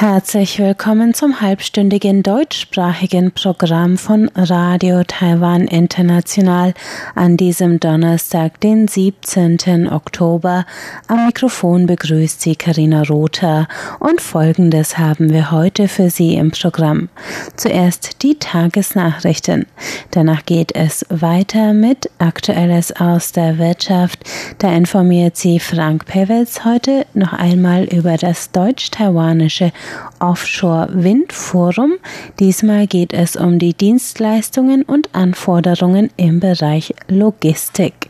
Herzlich willkommen zum halbstündigen deutschsprachigen Programm von Radio Taiwan International an diesem Donnerstag, den 17. Oktober. Am Mikrofon begrüßt Sie Karina Rother und folgendes haben wir heute für Sie im Programm. Zuerst die Tagesnachrichten. Danach geht es weiter mit Aktuelles aus der Wirtschaft. Da informiert Sie Frank Pewitz heute noch einmal über das deutsch-taiwanische Offshore Wind Forum. Diesmal geht es um die Dienstleistungen und Anforderungen im Bereich Logistik.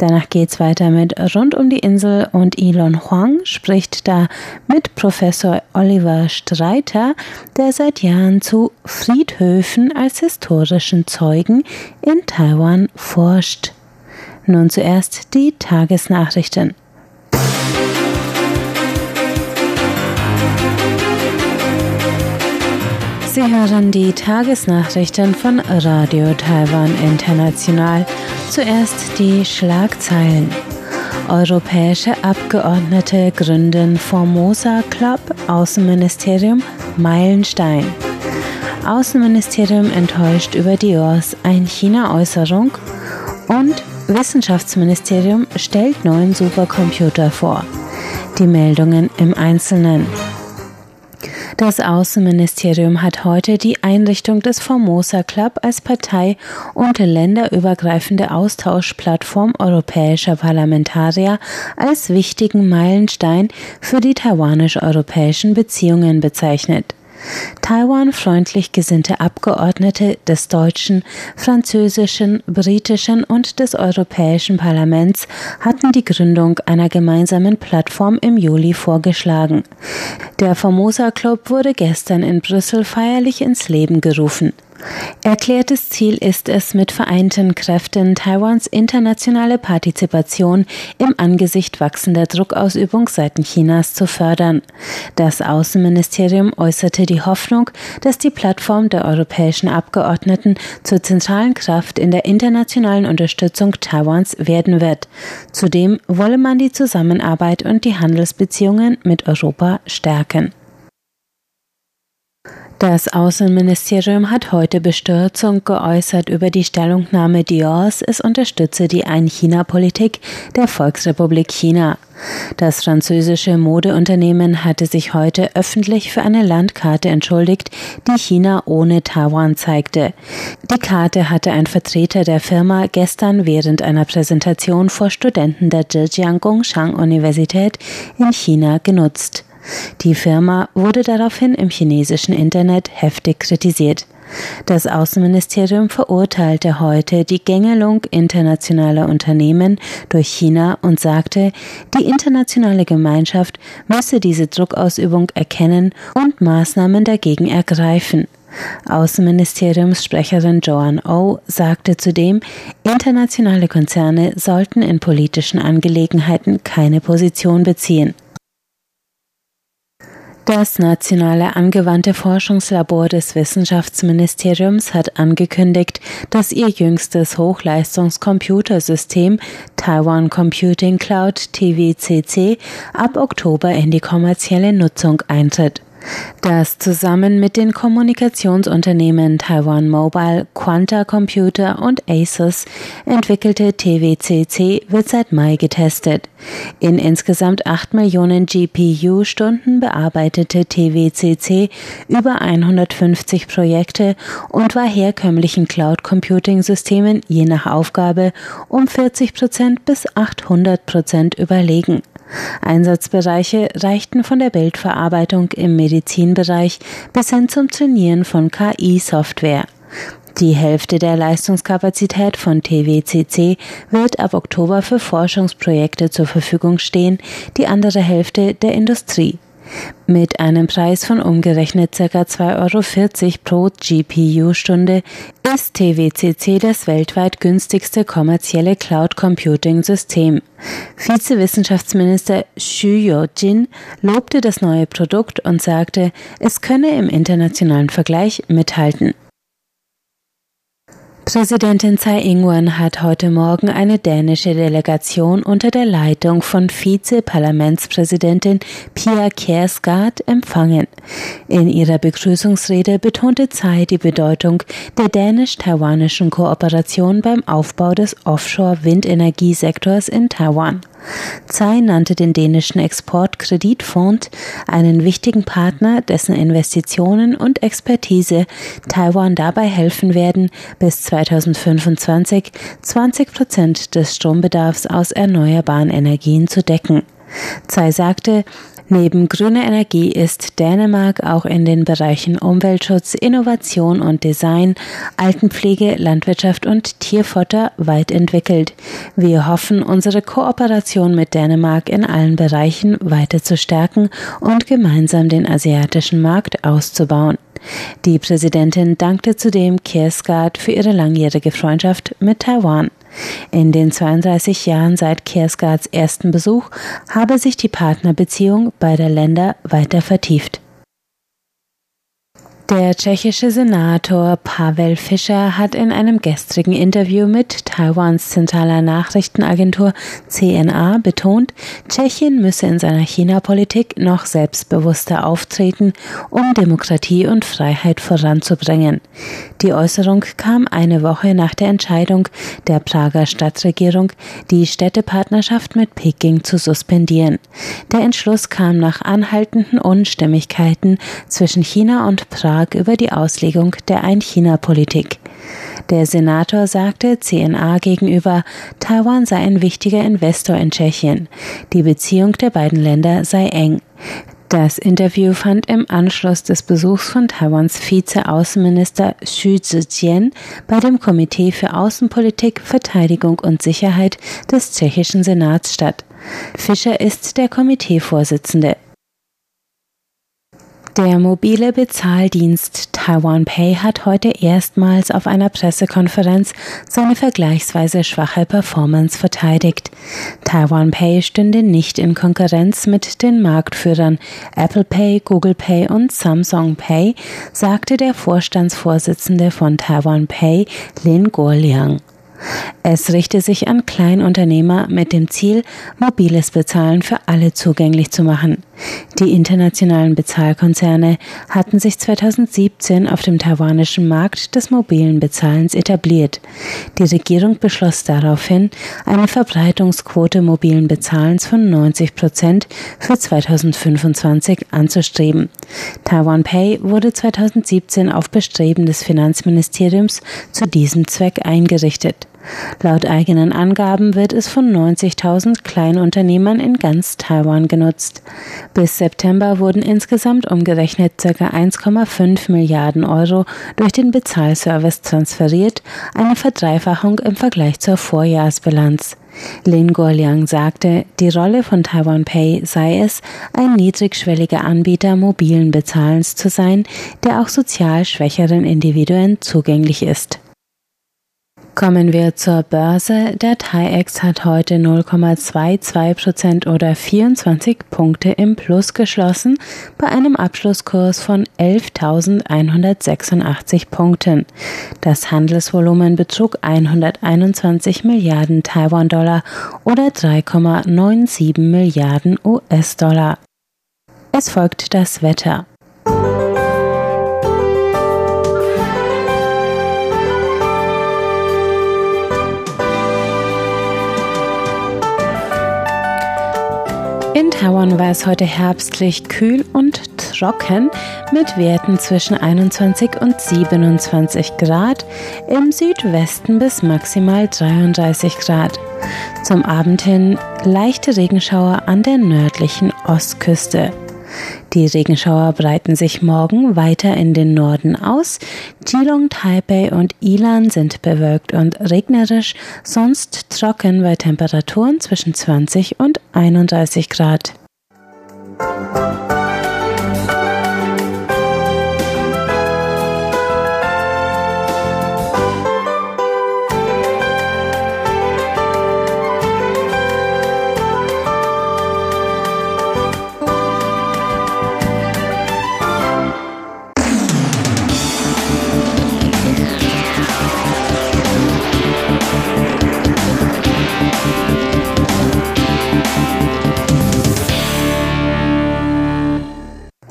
Danach geht es weiter mit Rund um die Insel und Elon Huang spricht da mit Professor Oliver Streiter, der seit Jahren zu Friedhöfen als historischen Zeugen in Taiwan forscht. Nun zuerst die Tagesnachrichten. Sie hören die Tagesnachrichten von Radio Taiwan International. Zuerst die Schlagzeilen. Europäische Abgeordnete gründen Formosa Club, Außenministerium Meilenstein. Außenministerium enttäuscht über Diors Ein-China-Äußerung und Wissenschaftsministerium stellt neuen Supercomputer vor. Die Meldungen im Einzelnen. Das Außenministerium hat heute die Einrichtung des Formosa Club als Partei- und länderübergreifende Austauschplattform europäischer Parlamentarier als wichtigen Meilenstein für die taiwanisch-europäischen Beziehungen bezeichnet. Taiwan-freundlich gesinnte Abgeordnete des deutschen, französischen, britischen und des Europäischen Parlaments hatten die Gründung einer gemeinsamen Plattform im Juli vorgeschlagen. Der Formosa Club wurde gestern in Brüssel feierlich ins Leben gerufen. Erklärtes Ziel ist es, mit vereinten Kräften Taiwans internationale Partizipation im Angesicht wachsender Druckausübung seitens Chinas zu fördern. Das Außenministerium äußerte die Hoffnung, dass die Plattform der europäischen Abgeordneten zur zentralen Kraft in der internationalen Unterstützung Taiwans werden wird. Zudem wolle man die Zusammenarbeit und die Handelsbeziehungen mit Europa stärken. Das Außenministerium hat heute Bestürzung geäußert über die Stellungnahme Diors, es unterstütze die Ein-China-Politik der Volksrepublik China. Das französische Modeunternehmen hatte sich heute öffentlich für eine Landkarte entschuldigt, die China ohne Taiwan zeigte. Die Karte hatte ein Vertreter der Firma gestern während einer Präsentation vor Studenten der Zhejiang Gongshang Universität in China genutzt. Die Firma wurde daraufhin im chinesischen Internet heftig kritisiert. Das Außenministerium verurteilte heute die Gängelung internationaler Unternehmen durch China und sagte, die internationale Gemeinschaft müsse diese Druckausübung erkennen und Maßnahmen dagegen ergreifen. Außenministeriumssprecherin Joanne O oh sagte zudem, internationale Konzerne sollten in politischen Angelegenheiten keine Position beziehen. Das Nationale Angewandte Forschungslabor des Wissenschaftsministeriums hat angekündigt, dass ihr jüngstes Hochleistungscomputersystem Taiwan Computing Cloud TWCC ab Oktober in die kommerzielle Nutzung eintritt. Das zusammen mit den Kommunikationsunternehmen Taiwan Mobile, Quanta Computer und Asus entwickelte TWCC wird seit Mai getestet. In insgesamt 8 Millionen GPU-Stunden bearbeitete TWCC über 150 Projekte und war herkömmlichen Cloud Computing Systemen je nach Aufgabe um 40 Prozent bis 800 Prozent überlegen. Einsatzbereiche reichten von der Bildverarbeitung im Medizinbereich bis hin zum Trainieren von KI-Software. Die Hälfte der Leistungskapazität von TWCC wird ab Oktober für Forschungsprojekte zur Verfügung stehen, die andere Hälfte der Industrie. Mit einem Preis von umgerechnet ca. 2,40 Euro pro GPU-Stunde ist TWCC das weltweit günstigste kommerzielle Cloud Computing System. Vizewissenschaftsminister Xu Yo-jin lobte das neue Produkt und sagte, es könne im internationalen Vergleich mithalten. Präsidentin Tsai Ing-wen hat heute Morgen eine dänische Delegation unter der Leitung von Vize-Parlamentspräsidentin Pia Kjærsgaard empfangen. In ihrer Begrüßungsrede betonte Tsai die Bedeutung der dänisch-taiwanischen Kooperation beim Aufbau des Offshore-Windenergiesektors in Taiwan. Tsai nannte den dänischen Exportkreditfonds einen wichtigen Partner, dessen Investitionen und Expertise Taiwan dabei helfen werden, bis 2025 20 Prozent des Strombedarfs aus erneuerbaren Energien zu decken. Tsai sagte, Neben grüner Energie ist Dänemark auch in den Bereichen Umweltschutz, Innovation und Design, Altenpflege, Landwirtschaft und Tierfutter weit entwickelt. Wir hoffen, unsere Kooperation mit Dänemark in allen Bereichen weiter zu stärken und gemeinsam den asiatischen Markt auszubauen. Die Präsidentin dankte zudem Kiersgaard für ihre langjährige Freundschaft mit Taiwan. In den 32 Jahren seit Kiersgaards ersten Besuch habe sich die Partnerbeziehung beider Länder weiter vertieft. Der tschechische Senator Pavel Fischer hat in einem gestrigen Interview mit Taiwans zentraler Nachrichtenagentur CNA betont, Tschechien müsse in seiner China-Politik noch selbstbewusster auftreten, um Demokratie und Freiheit voranzubringen. Die Äußerung kam eine Woche nach der Entscheidung der Prager Stadtregierung, die Städtepartnerschaft mit Peking zu suspendieren. Der Entschluss kam nach anhaltenden Unstimmigkeiten zwischen China und Prag Vertrag über die Auslegung der Ein-China-Politik. Der Senator sagte CNA gegenüber, Taiwan sei ein wichtiger Investor in Tschechien. Die Beziehung der beiden Länder sei eng. Das Interview fand im Anschluss des Besuchs von Taiwans Vize-Außenminister Xu Zhijian bei dem Komitee für Außenpolitik, Verteidigung und Sicherheit des tschechischen Senats statt. Fischer ist der Komiteevorsitzende. Der mobile Bezahldienst Taiwan Pay hat heute erstmals auf einer Pressekonferenz seine vergleichsweise schwache Performance verteidigt. Taiwan Pay stünde nicht in Konkurrenz mit den Marktführern Apple Pay, Google Pay und Samsung Pay, sagte der Vorstandsvorsitzende von Taiwan Pay, Lin Guoliang. Es richte sich an Kleinunternehmer mit dem Ziel, mobiles Bezahlen für alle zugänglich zu machen. Die internationalen Bezahlkonzerne hatten sich 2017 auf dem taiwanischen Markt des mobilen Bezahlens etabliert. Die Regierung beschloss daraufhin, eine Verbreitungsquote mobilen Bezahlens von 90 Prozent für 2025 anzustreben. Taiwan Pay wurde 2017 auf Bestreben des Finanzministeriums zu diesem Zweck eingerichtet. Laut eigenen Angaben wird es von 90.000 Kleinunternehmern in ganz Taiwan genutzt. Bis September wurden insgesamt umgerechnet ca. 1,5 Milliarden Euro durch den Bezahlservice transferiert, eine Verdreifachung im Vergleich zur Vorjahresbilanz. Lin Guoliang sagte, die Rolle von Taiwan Pay sei es, ein niedrigschwelliger Anbieter mobilen Bezahlens zu sein, der auch sozial schwächeren Individuen zugänglich ist. Kommen wir zur Börse. Der TAIEX hat heute 0,22 Prozent oder 24 Punkte im Plus geschlossen, bei einem Abschlusskurs von 11.186 Punkten. Das Handelsvolumen betrug 121 Milliarden Taiwan-Dollar oder 3,97 Milliarden US-Dollar. Es folgt das Wetter. In Taiwan war es heute herbstlich kühl und trocken mit Werten zwischen 21 und 27 Grad, im Südwesten bis maximal 33 Grad. Zum Abend hin leichte Regenschauer an der nördlichen Ostküste. Die Regenschauer breiten sich morgen weiter in den Norden aus. Geelong, Taipei und Ilan sind bewölkt und regnerisch, sonst trocken bei Temperaturen zwischen 20 und 31 Grad.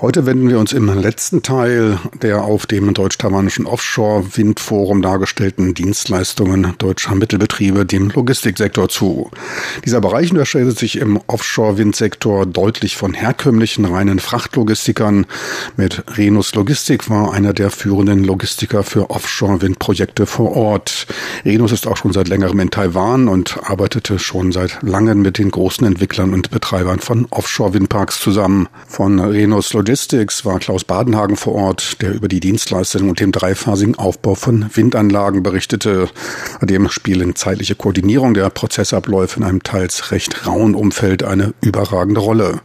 Heute wenden wir uns im letzten Teil der auf dem deutsch-taiwanischen Offshore-Windforum dargestellten Dienstleistungen deutscher Mittelbetriebe dem Logistiksektor zu. Dieser Bereich unterscheidet sich im Offshore-Windsektor deutlich von herkömmlichen reinen Frachtlogistikern. Mit Renus Logistik war einer der führenden Logistiker für Offshore-Windprojekte vor Ort. Renus ist auch schon seit längerem in Taiwan und arbeitete schon seit langem mit den großen Entwicklern und Betreibern von Offshore-Windparks zusammen. Von Renus Logistik Logistics war Klaus Badenhagen vor Ort, der über die Dienstleistung und den dreiphasigen Aufbau von Windanlagen berichtete. Dem spielen zeitliche Koordinierung der Prozessabläufe in einem teils recht rauen Umfeld eine überragende Rolle.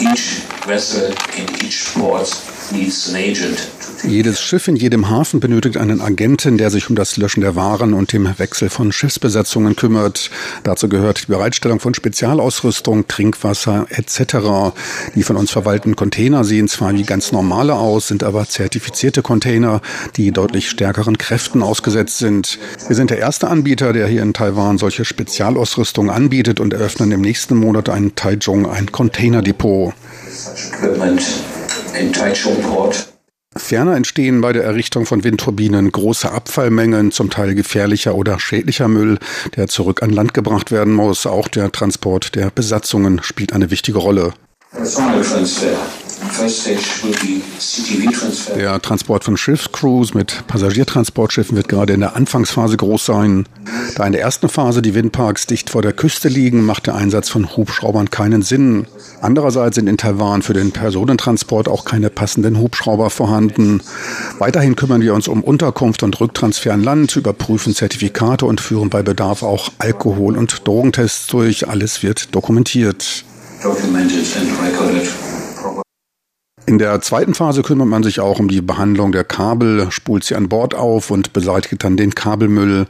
Each vessel in each port needs an agent jedes Schiff in jedem Hafen benötigt einen Agenten, der sich um das Löschen der Waren und dem Wechsel von Schiffsbesetzungen kümmert. Dazu gehört die Bereitstellung von Spezialausrüstung, Trinkwasser etc. Die von uns verwalteten Container sehen zwar wie ganz normale aus, sind aber zertifizierte Container, die deutlich stärkeren Kräften ausgesetzt sind. Wir sind der erste Anbieter, der hier in Taiwan solche Spezialausrüstung anbietet und eröffnen im nächsten Monat ein Taichung ein Containerdepot. In Taichung Port Ferner entstehen bei der Errichtung von Windturbinen große Abfallmengen, zum Teil gefährlicher oder schädlicher Müll, der zurück an Land gebracht werden muss. Auch der Transport der Besatzungen spielt eine wichtige Rolle. Der Transport von Schiffscrews mit Passagiertransportschiffen wird gerade in der Anfangsphase groß sein. Da in der ersten Phase die Windparks dicht vor der Küste liegen, macht der Einsatz von Hubschraubern keinen Sinn. Andererseits sind in Taiwan für den Personentransport auch keine passenden Hubschrauber vorhanden. Weiterhin kümmern wir uns um Unterkunft und Rücktransfer an Land, überprüfen Zertifikate und führen bei Bedarf auch Alkohol- und Drogentests durch. Alles wird dokumentiert. In der zweiten Phase kümmert man sich auch um die Behandlung der Kabel, spult sie an Bord auf und beseitigt dann den Kabelmüll.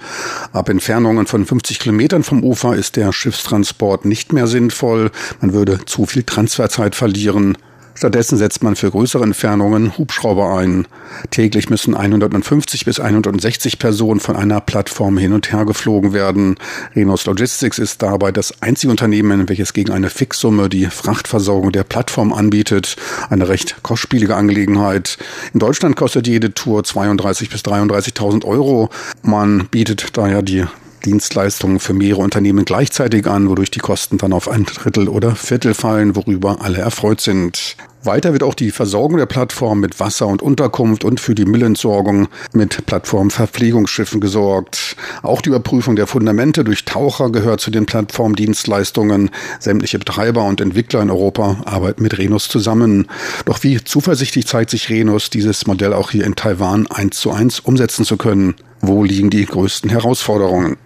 Ab Entfernungen von 50 Kilometern vom Ufer ist der Schiffstransport nicht mehr sinnvoll. Man würde zu viel Transferzeit verlieren. Stattdessen setzt man für größere Entfernungen Hubschrauber ein. Täglich müssen 150 bis 160 Personen von einer Plattform hin und her geflogen werden. Renos Logistics ist dabei das einzige Unternehmen, welches gegen eine Fixsumme die Frachtversorgung der Plattform anbietet. Eine recht kostspielige Angelegenheit. In Deutschland kostet jede Tour 32 bis 33.000 Euro. Man bietet daher die Dienstleistungen für mehrere Unternehmen gleichzeitig an, wodurch die Kosten dann auf ein Drittel oder Viertel fallen, worüber alle erfreut sind. Weiter wird auch die Versorgung der Plattform mit Wasser und Unterkunft und für die Müllentsorgung mit Plattformverpflegungsschiffen gesorgt. Auch die Überprüfung der Fundamente durch Taucher gehört zu den Plattformdienstleistungen. Sämtliche Betreiber und Entwickler in Europa arbeiten mit Renus zusammen. Doch wie zuversichtlich zeigt sich Renus, dieses Modell auch hier in Taiwan eins zu eins umsetzen zu können? Wo liegen die größten Herausforderungen?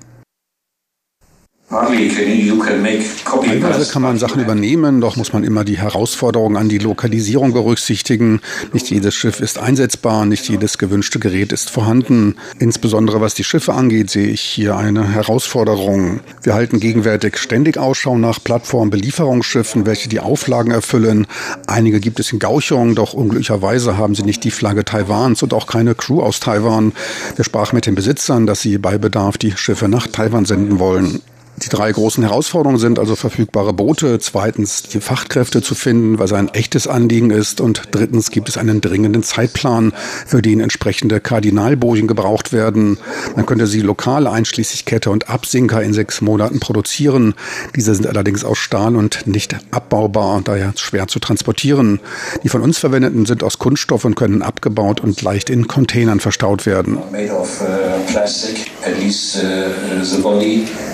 Teilweise kann man Sachen übernehmen, doch muss man immer die Herausforderungen an die Lokalisierung berücksichtigen. Nicht jedes Schiff ist einsetzbar, nicht jedes gewünschte Gerät ist vorhanden. Insbesondere was die Schiffe angeht, sehe ich hier eine Herausforderung. Wir halten gegenwärtig ständig Ausschau nach Plattformbelieferungsschiffen, welche die Auflagen erfüllen. Einige gibt es in Gauchung, doch unglücklicherweise haben sie nicht die Flagge Taiwans und auch keine Crew aus Taiwan. Wir sprachen mit den Besitzern, dass sie bei Bedarf die Schiffe nach Taiwan senden wollen. Die drei großen Herausforderungen sind also verfügbare Boote, zweitens die Fachkräfte zu finden, was ein echtes Anliegen ist und drittens gibt es einen dringenden Zeitplan, für den entsprechende Kardinalbojen gebraucht werden. Man könnte sie lokal einschließlich Kette und Absinker in sechs Monaten produzieren. Diese sind allerdings aus Stahl und nicht abbaubar, daher schwer zu transportieren. Die von uns verwendeten sind aus Kunststoff und können abgebaut und leicht in Containern verstaut werden. Made of, uh, plastic, at least, uh,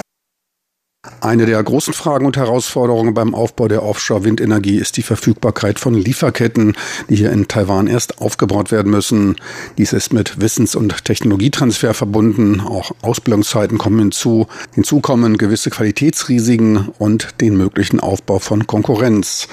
eine der großen Fragen und Herausforderungen beim Aufbau der Offshore-Windenergie ist die Verfügbarkeit von Lieferketten, die hier in Taiwan erst aufgebaut werden müssen. Dies ist mit Wissens- und Technologietransfer verbunden. Auch Ausbildungszeiten kommen hinzu. Hinzu kommen gewisse Qualitätsrisiken und den möglichen Aufbau von Konkurrenz.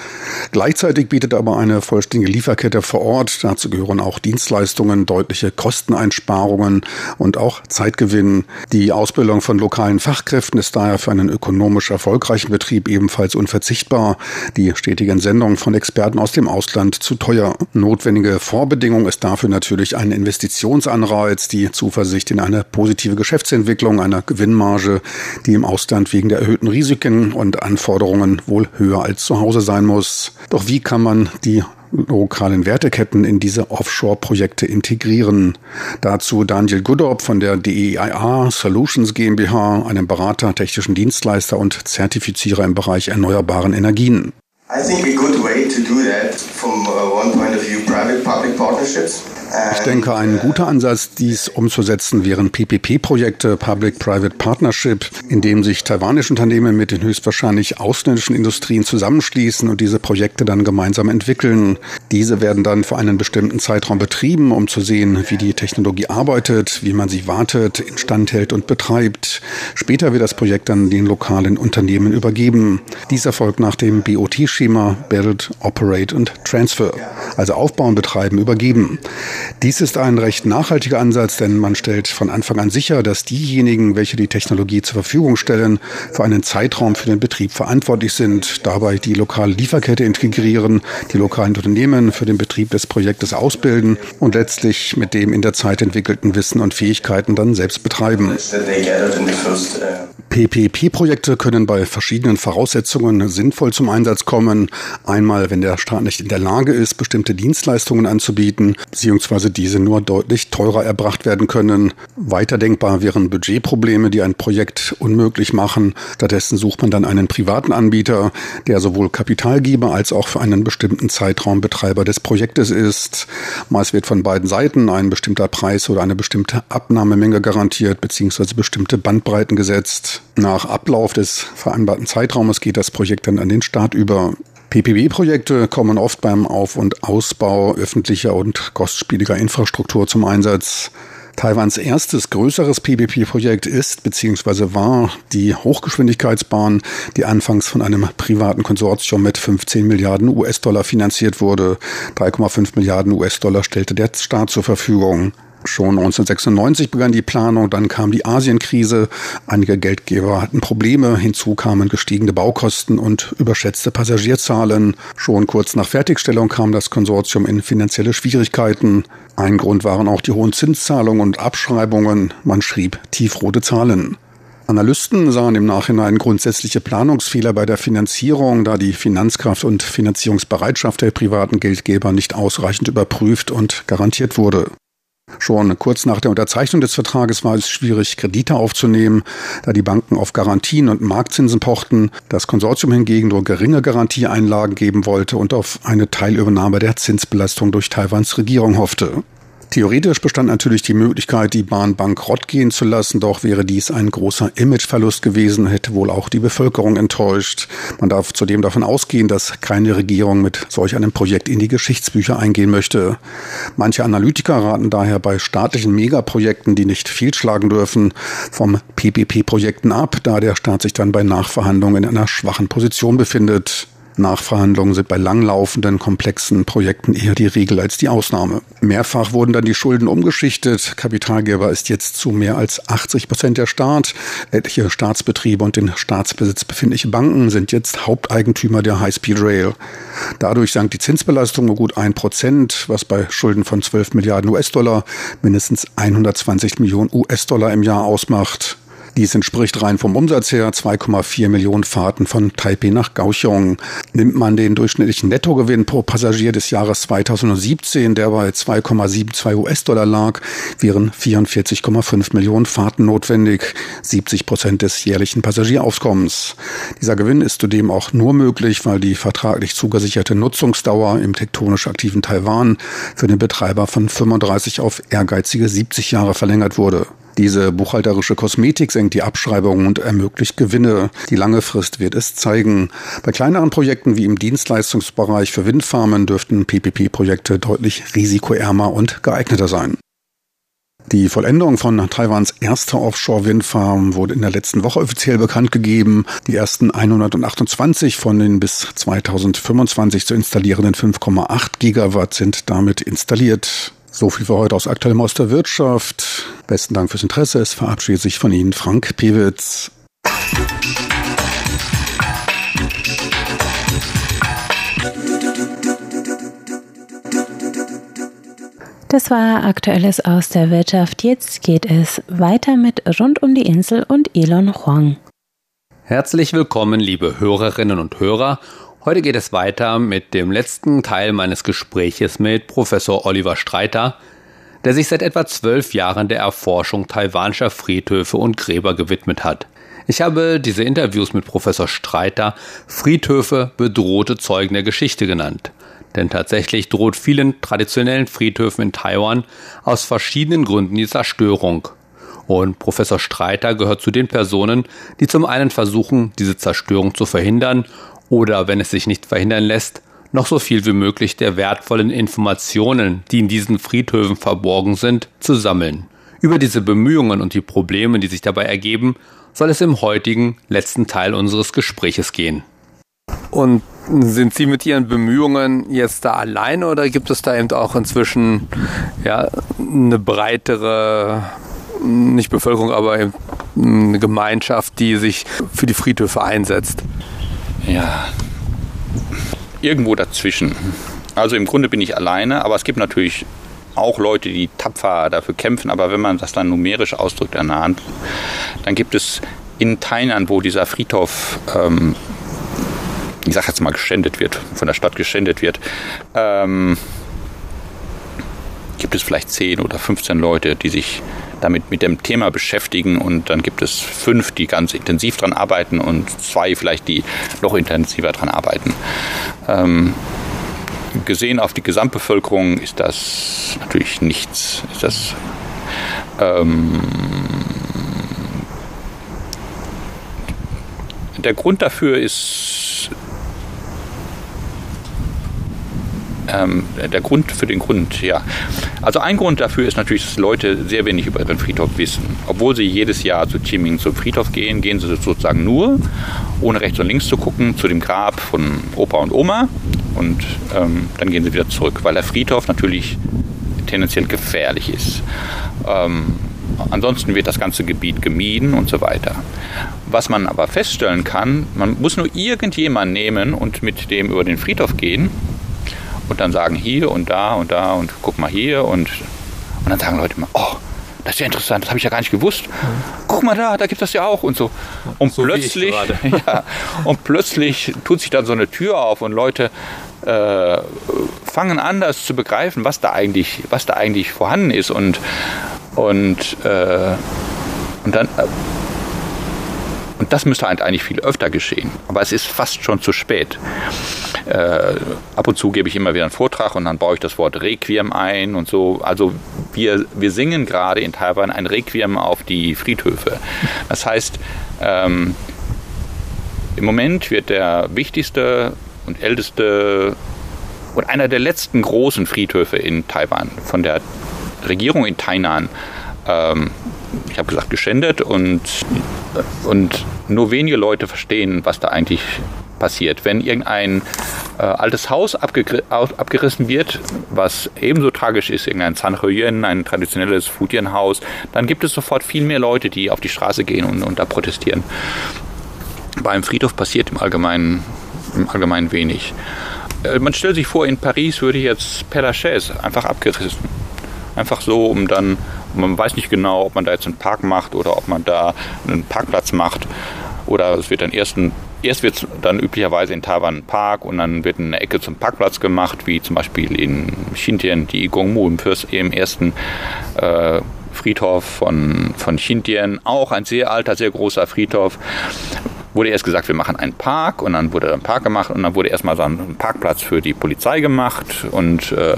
Gleichzeitig bietet aber eine vollständige Lieferkette vor Ort, dazu gehören auch Dienstleistungen, deutliche Kosteneinsparungen und auch Zeitgewinn. Die Ausbildung von lokalen Fachkräften ist daher für einen ökonomisch erfolgreichen Betrieb ebenfalls unverzichtbar. Die stetige Entsendung von Experten aus dem Ausland zu teuer. Notwendige Vorbedingung ist dafür natürlich ein Investitionsanreiz, die Zuversicht in eine positive Geschäftsentwicklung, einer Gewinnmarge, die im Ausland wegen der erhöhten Risiken und Anforderungen wohl höher als zu Hause sein muss. Doch wie kann man die lokalen Werteketten in diese Offshore-Projekte integrieren. Dazu Daniel Goodorp von der DEIA Solutions GmbH, einem Berater, technischen Dienstleister und Zertifizierer im Bereich erneuerbaren Energien. I think a good way to do that from uh, one point of view private-public partnerships ich denke, ein guter Ansatz, dies umzusetzen, wären PPP-Projekte, Public-Private Partnership, in dem sich taiwanische Unternehmen mit den höchstwahrscheinlich ausländischen Industrien zusammenschließen und diese Projekte dann gemeinsam entwickeln. Diese werden dann für einen bestimmten Zeitraum betrieben, um zu sehen, wie die Technologie arbeitet, wie man sie wartet, instand hält und betreibt. Später wird das Projekt dann den lokalen Unternehmen übergeben. Dies erfolgt nach dem BOT-Schema Build, Operate und Transfer, also aufbauen, betreiben, übergeben. Dies ist ein recht nachhaltiger Ansatz, denn man stellt von Anfang an sicher, dass diejenigen, welche die Technologie zur Verfügung stellen, für einen Zeitraum für den Betrieb verantwortlich sind, dabei die lokale Lieferkette integrieren, die lokalen Unternehmen für den Betrieb des Projektes ausbilden und letztlich mit dem in der Zeit entwickelten Wissen und Fähigkeiten dann selbst betreiben. PPP-Projekte können bei verschiedenen Voraussetzungen sinnvoll zum Einsatz kommen. Einmal, wenn der Staat nicht in der Lage ist, bestimmte Dienstleistungen anzubieten, beziehungsweise diese nur deutlich teurer erbracht werden können. Weiter denkbar wären Budgetprobleme, die ein Projekt unmöglich machen. Stattdessen sucht man dann einen privaten Anbieter, der sowohl Kapitalgeber als auch für einen bestimmten Zeitraum Betreiber des Projektes ist. Meist wird von beiden Seiten ein bestimmter Preis oder eine bestimmte Abnahmemenge garantiert, beziehungsweise bestimmte Bandbreiten gesetzt. Nach Ablauf des vereinbarten Zeitraumes geht das Projekt dann an den Staat über. PPP-Projekte kommen oft beim Auf- und Ausbau öffentlicher und kostspieliger Infrastruktur zum Einsatz. Taiwans erstes größeres PPP-Projekt ist bzw. war die Hochgeschwindigkeitsbahn, die anfangs von einem privaten Konsortium mit 15 Milliarden US-Dollar finanziert wurde. 3,5 Milliarden US-Dollar stellte der Staat zur Verfügung. Schon 1996 begann die Planung, dann kam die Asienkrise, einige Geldgeber hatten Probleme, hinzu kamen gestiegene Baukosten und überschätzte Passagierzahlen. Schon kurz nach Fertigstellung kam das Konsortium in finanzielle Schwierigkeiten. Ein Grund waren auch die hohen Zinszahlungen und Abschreibungen. Man schrieb tiefrote Zahlen. Analysten sahen im Nachhinein grundsätzliche Planungsfehler bei der Finanzierung, da die Finanzkraft und Finanzierungsbereitschaft der privaten Geldgeber nicht ausreichend überprüft und garantiert wurde. Schon kurz nach der Unterzeichnung des Vertrages war es schwierig, Kredite aufzunehmen, da die Banken auf Garantien und Marktzinsen pochten. Das Konsortium hingegen nur geringe Garantieeinlagen geben wollte und auf eine Teilübernahme der Zinsbelastung durch Taiwans Regierung hoffte. Theoretisch bestand natürlich die Möglichkeit, die Bahn bankrott gehen zu lassen, doch wäre dies ein großer Imageverlust gewesen, hätte wohl auch die Bevölkerung enttäuscht. Man darf zudem davon ausgehen, dass keine Regierung mit solch einem Projekt in die Geschichtsbücher eingehen möchte. Manche Analytiker raten daher bei staatlichen Megaprojekten, die nicht fehlschlagen dürfen, vom PPP-Projekten ab, da der Staat sich dann bei Nachverhandlungen in einer schwachen Position befindet. Nachverhandlungen sind bei langlaufenden, komplexen Projekten eher die Regel als die Ausnahme. Mehrfach wurden dann die Schulden umgeschichtet. Kapitalgeber ist jetzt zu mehr als 80 Prozent der Staat. Etliche Staatsbetriebe und in Staatsbesitz befindliche Banken sind jetzt Haupteigentümer der High-Speed Rail. Dadurch sank die Zinsbelastung um gut ein Prozent, was bei Schulden von 12 Milliarden US-Dollar mindestens 120 Millionen US-Dollar im Jahr ausmacht. Dies entspricht rein vom Umsatz her 2,4 Millionen Fahrten von Taipei nach Kaohsiung. Nimmt man den durchschnittlichen Nettogewinn pro Passagier des Jahres 2017, der bei 2,72 US-Dollar lag, wären 44,5 Millionen Fahrten notwendig, 70 Prozent des jährlichen Passagieraufkommens. Dieser Gewinn ist zudem auch nur möglich, weil die vertraglich zugesicherte Nutzungsdauer im tektonisch aktiven Taiwan für den Betreiber von 35 auf ehrgeizige 70 Jahre verlängert wurde. Diese buchhalterische Kosmetik senkt die Abschreibungen und ermöglicht Gewinne. Die lange Frist wird es zeigen. Bei kleineren Projekten wie im Dienstleistungsbereich für Windfarmen dürften PPP-Projekte deutlich risikoärmer und geeigneter sein. Die Vollendung von Taiwans erster Offshore-Windfarm wurde in der letzten Woche offiziell bekannt gegeben. Die ersten 128 von den bis 2025 zu installierenden 5,8 Gigawatt sind damit installiert. So viel für heute aus Aktuellem aus der Wirtschaft. Besten Dank fürs Interesse. Es verabschiedet sich von Ihnen Frank Pewitz. Das war Aktuelles aus der Wirtschaft. Jetzt geht es weiter mit Rund um die Insel und Elon Huang. Herzlich willkommen, liebe Hörerinnen und Hörer Heute geht es weiter mit dem letzten Teil meines Gespräches mit Professor Oliver Streiter, der sich seit etwa zwölf Jahren der Erforschung taiwanischer Friedhöfe und Gräber gewidmet hat. Ich habe diese Interviews mit Professor Streiter Friedhöfe bedrohte Zeugen der Geschichte genannt. Denn tatsächlich droht vielen traditionellen Friedhöfen in Taiwan aus verschiedenen Gründen die Zerstörung. Und Professor Streiter gehört zu den Personen, die zum einen versuchen, diese Zerstörung zu verhindern oder, wenn es sich nicht verhindern lässt, noch so viel wie möglich der wertvollen Informationen, die in diesen Friedhöfen verborgen sind, zu sammeln. Über diese Bemühungen und die Probleme, die sich dabei ergeben, soll es im heutigen letzten Teil unseres Gespräches gehen. Und sind Sie mit Ihren Bemühungen jetzt da alleine oder gibt es da eben auch inzwischen ja, eine breitere, nicht Bevölkerung, aber eine Gemeinschaft, die sich für die Friedhöfe einsetzt? Ja, irgendwo dazwischen. Also im Grunde bin ich alleine, aber es gibt natürlich auch Leute, die tapfer dafür kämpfen, aber wenn man das dann numerisch ausdrückt an der Hand, dann gibt es in Tainan, wo dieser Friedhof, ähm, ich sag jetzt mal, geschändet wird, von der Stadt geschändet wird, ähm, gibt es vielleicht 10 oder 15 Leute, die sich damit mit dem Thema beschäftigen und dann gibt es fünf, die ganz intensiv daran arbeiten und zwei vielleicht, die noch intensiver daran arbeiten. Ähm, gesehen auf die Gesamtbevölkerung ist das natürlich nichts. Ist das ähm, der Grund dafür ist ähm, der Grund für den Grund, ja. Also ein Grund dafür ist natürlich, dass Leute sehr wenig über ihren Friedhof wissen. Obwohl sie jedes Jahr zu Chiming zum Friedhof gehen, gehen sie sozusagen nur, ohne rechts und links zu gucken, zu dem Grab von Opa und Oma und ähm, dann gehen sie wieder zurück, weil der Friedhof natürlich tendenziell gefährlich ist. Ähm, ansonsten wird das ganze Gebiet gemieden und so weiter. Was man aber feststellen kann, man muss nur irgendjemanden nehmen und mit dem über den Friedhof gehen und dann sagen hier und da und da und guck mal hier und, und dann sagen Leute immer, oh, das ist ja interessant, das habe ich ja gar nicht gewusst. Guck mal da, da gibt es ja auch und so. Und so plötzlich, ja, und plötzlich tut sich dann so eine Tür auf und Leute äh, fangen an, das zu begreifen, was da eigentlich, was da eigentlich vorhanden ist und und äh, und dann äh, und das müsste halt eigentlich viel öfter geschehen. Aber es ist fast schon zu spät. Äh, ab und zu gebe ich immer wieder einen Vortrag und dann baue ich das Wort Requiem ein und so. Also wir, wir singen gerade in Taiwan ein Requiem auf die Friedhöfe. Das heißt, ähm, im Moment wird der wichtigste und älteste und einer der letzten großen Friedhöfe in Taiwan von der Regierung in Tainan ähm, ich habe gesagt, geschändet und, und nur wenige Leute verstehen, was da eigentlich passiert. Wenn irgendein äh, altes Haus abger abgerissen wird, was ebenso tragisch ist, irgendein Sanhuyen, ein traditionelles Fujian-Haus, dann gibt es sofort viel mehr Leute, die auf die Straße gehen und, und da protestieren. Beim Friedhof passiert im Allgemeinen, im Allgemeinen wenig. Äh, man stellt sich vor, in Paris würde jetzt Père Lachaise einfach abgerissen. Einfach so, um dann man weiß nicht genau, ob man da jetzt einen Park macht oder ob man da einen Parkplatz macht. Oder es wird dann erst ein Erst wird dann üblicherweise in Taiwan ein Park und dann wird eine Ecke zum Parkplatz gemacht, wie zum Beispiel in Xinjiang die Gongmu im, ersten äh, Friedhof von, von Xinjiang. Auch ein sehr alter, sehr großer Friedhof. Wurde erst gesagt, wir machen einen Park und dann wurde ein Park gemacht und dann wurde erstmal so ein Parkplatz für die Polizei gemacht und äh,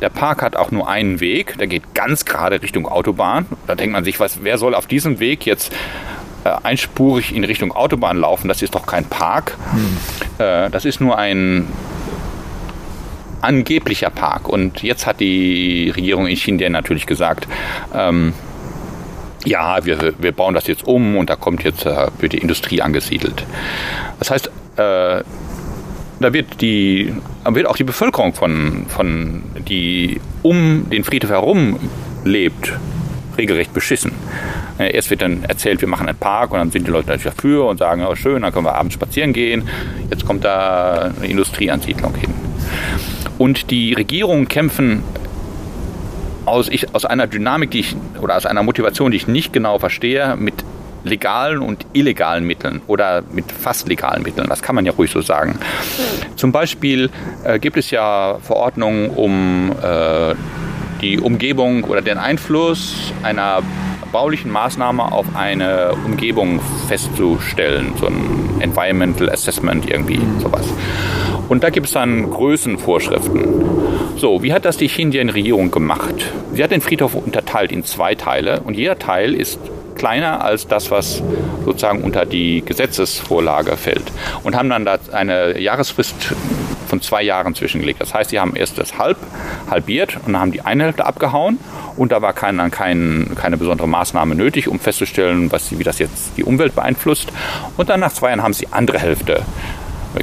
der Park hat auch nur einen Weg, der geht ganz gerade Richtung Autobahn. Da denkt man sich, was, wer soll auf diesem Weg jetzt äh, einspurig in Richtung Autobahn laufen? Das ist doch kein Park. Hm. Äh, das ist nur ein angeblicher Park. Und jetzt hat die Regierung in Xinjiang natürlich gesagt, ähm, ja, wir, wir bauen das jetzt um und da kommt jetzt, äh, wird die Industrie angesiedelt. Das heißt, äh, da wird, die, wird auch die Bevölkerung von, von, die um den Friedhof herum lebt, regelrecht beschissen. Erst wird dann erzählt, wir machen einen Park und dann sind die Leute natürlich dafür und sagen, oh schön, dann können wir abends spazieren gehen. Jetzt kommt da eine Industrieansiedlung hin. Und die Regierungen kämpfen aus, ich, aus einer Dynamik, die ich, oder aus einer Motivation, die ich nicht genau verstehe, mit legalen und illegalen Mitteln oder mit fast legalen Mitteln. Das kann man ja ruhig so sagen. Zum Beispiel äh, gibt es ja Verordnungen, um äh, die Umgebung oder den Einfluss einer baulichen Maßnahme auf eine Umgebung festzustellen, so ein Environmental Assessment irgendwie, sowas. Und da gibt es dann Größenvorschriften. So, wie hat das die Chinesian-Regierung gemacht? Sie hat den Friedhof unterteilt in zwei Teile und jeder Teil ist kleiner als das, was sozusagen unter die Gesetzesvorlage fällt. Und haben dann da eine Jahresfrist von zwei Jahren zwischengelegt. Das heißt, sie haben erst das halb halbiert und dann haben die eine Hälfte abgehauen und da war kein, kein, keine besondere Maßnahme nötig, um festzustellen, was, wie das jetzt die Umwelt beeinflusst. Und dann nach zwei Jahren haben sie die andere Hälfte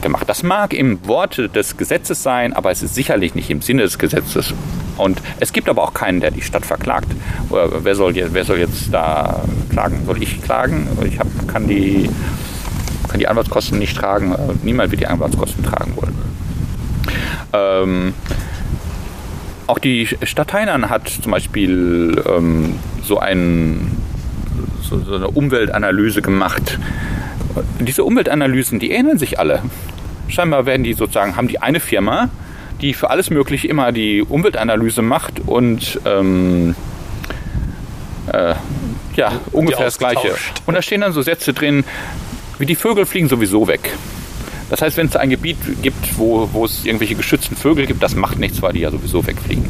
gemacht. Das mag im Worte des Gesetzes sein, aber es ist sicherlich nicht im Sinne des Gesetzes. Und es gibt aber auch keinen, der die Stadt verklagt. Wer soll, jetzt, wer soll jetzt da klagen? Soll ich klagen? Ich hab, kann, die, kann die Anwaltskosten nicht tragen. Niemand wird die Anwaltskosten tragen wollen. Ähm, auch die Stadt Heinern hat zum Beispiel ähm, so, ein, so, so eine Umweltanalyse gemacht diese Umweltanalysen, die ähneln sich alle. Scheinbar werden die sozusagen, haben die eine Firma, die für alles Mögliche immer die Umweltanalyse macht und ähm, äh, ja, ungefähr das Gleiche. Und da stehen dann so Sätze drin, wie die Vögel fliegen sowieso weg. Das heißt, wenn es ein Gebiet gibt, wo, wo es irgendwelche geschützten Vögel gibt, das macht nichts, weil die ja sowieso wegfliegen.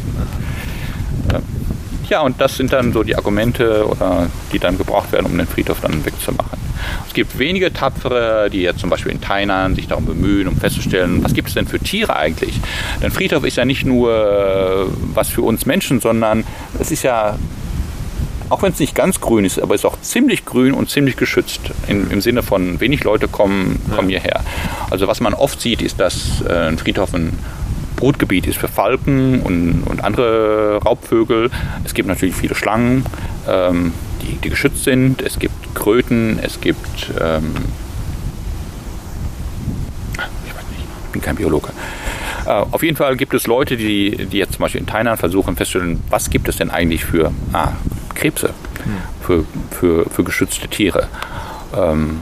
Ja, und das sind dann so die Argumente, oder, die dann gebraucht werden, um den Friedhof dann wegzumachen. Es gibt wenige Tapfere, die jetzt zum Beispiel in Tainan sich darum bemühen, um festzustellen, was gibt es denn für Tiere eigentlich? Denn Friedhof ist ja nicht nur äh, was für uns Menschen, sondern es ist ja auch wenn es nicht ganz grün ist, aber es ist auch ziemlich grün und ziemlich geschützt. In, Im Sinne von wenig Leute kommen, kommen hierher. Also was man oft sieht, ist, dass äh, ein Friedhof ein Brutgebiet ist für Falken und, und andere Raubvögel. Es gibt natürlich viele Schlangen, ähm, die, die, geschützt sind. Es gibt Kröten, es gibt... Ähm, ich weiß nicht, ich bin kein Biologe. Äh, auf jeden Fall gibt es Leute, die, die jetzt zum Beispiel in Thailand versuchen festzustellen, was gibt es denn eigentlich für ah, Krebse, für, für, für geschützte Tiere. Ähm,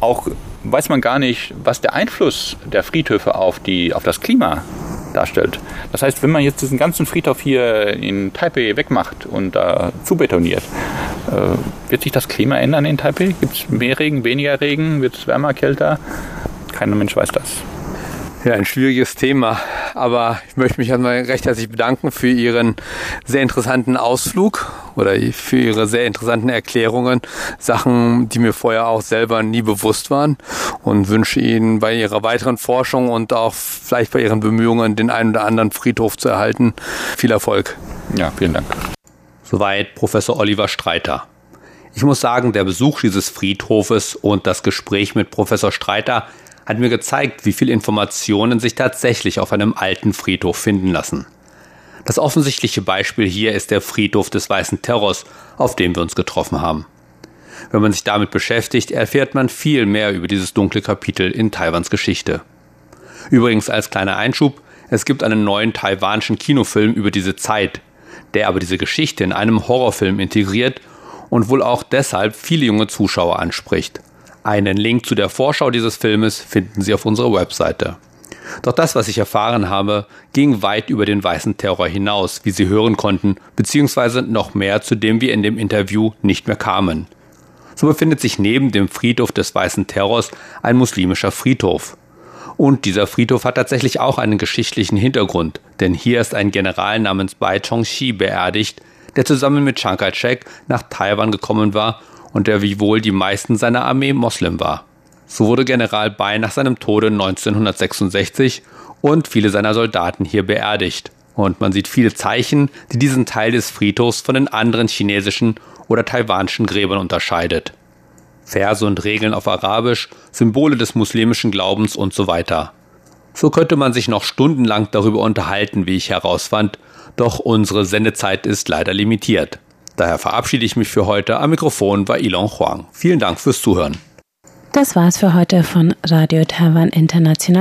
auch weiß man gar nicht, was der Einfluss der Friedhöfe auf, die, auf das Klima darstellt. Das heißt, wenn man jetzt diesen ganzen Friedhof hier in Taipei wegmacht und da zubetoniert, äh, wird sich das Klima ändern in Taipei? Gibt es mehr Regen, weniger Regen? Wird es wärmer, kälter? Keiner Mensch weiß das. Ja, ein schwieriges Thema. Aber ich möchte mich erstmal recht herzlich bedanken für Ihren sehr interessanten Ausflug oder für Ihre sehr interessanten Erklärungen. Sachen, die mir vorher auch selber nie bewusst waren. Und wünsche Ihnen bei Ihrer weiteren Forschung und auch vielleicht bei Ihren Bemühungen, den einen oder anderen Friedhof zu erhalten, viel Erfolg. Ja, vielen Dank. Soweit Professor Oliver Streiter. Ich muss sagen, der Besuch dieses Friedhofes und das Gespräch mit Professor Streiter hat mir gezeigt, wie viele Informationen sich tatsächlich auf einem alten Friedhof finden lassen. Das offensichtliche Beispiel hier ist der Friedhof des Weißen Terrors, auf dem wir uns getroffen haben. Wenn man sich damit beschäftigt, erfährt man viel mehr über dieses dunkle Kapitel in Taiwans Geschichte. Übrigens als kleiner Einschub, es gibt einen neuen taiwanischen Kinofilm über diese Zeit, der aber diese Geschichte in einem Horrorfilm integriert und wohl auch deshalb viele junge Zuschauer anspricht. Einen Link zu der Vorschau dieses Filmes finden Sie auf unserer Webseite. Doch das, was ich erfahren habe, ging weit über den weißen Terror hinaus, wie Sie hören konnten, beziehungsweise noch mehr, zu dem wir in dem Interview nicht mehr kamen. So befindet sich neben dem Friedhof des weißen Terrors ein muslimischer Friedhof. Und dieser Friedhof hat tatsächlich auch einen geschichtlichen Hintergrund, denn hier ist ein General namens Bai Chongxi beerdigt, der zusammen mit Chiang Kai-shek nach Taiwan gekommen war und der wie wohl die meisten seiner Armee Moslem war. So wurde General Bai nach seinem Tode 1966 und viele seiner Soldaten hier beerdigt. Und man sieht viele Zeichen, die diesen Teil des Friedhofs von den anderen chinesischen oder taiwanischen Gräbern unterscheidet. Verse und Regeln auf Arabisch, Symbole des muslimischen Glaubens und so weiter. So könnte man sich noch stundenlang darüber unterhalten, wie ich herausfand, doch unsere Sendezeit ist leider limitiert. Daher verabschiede ich mich für heute. Am Mikrofon war Ilon Huang. Vielen Dank fürs Zuhören. Das war's für heute von Radio Taiwan International.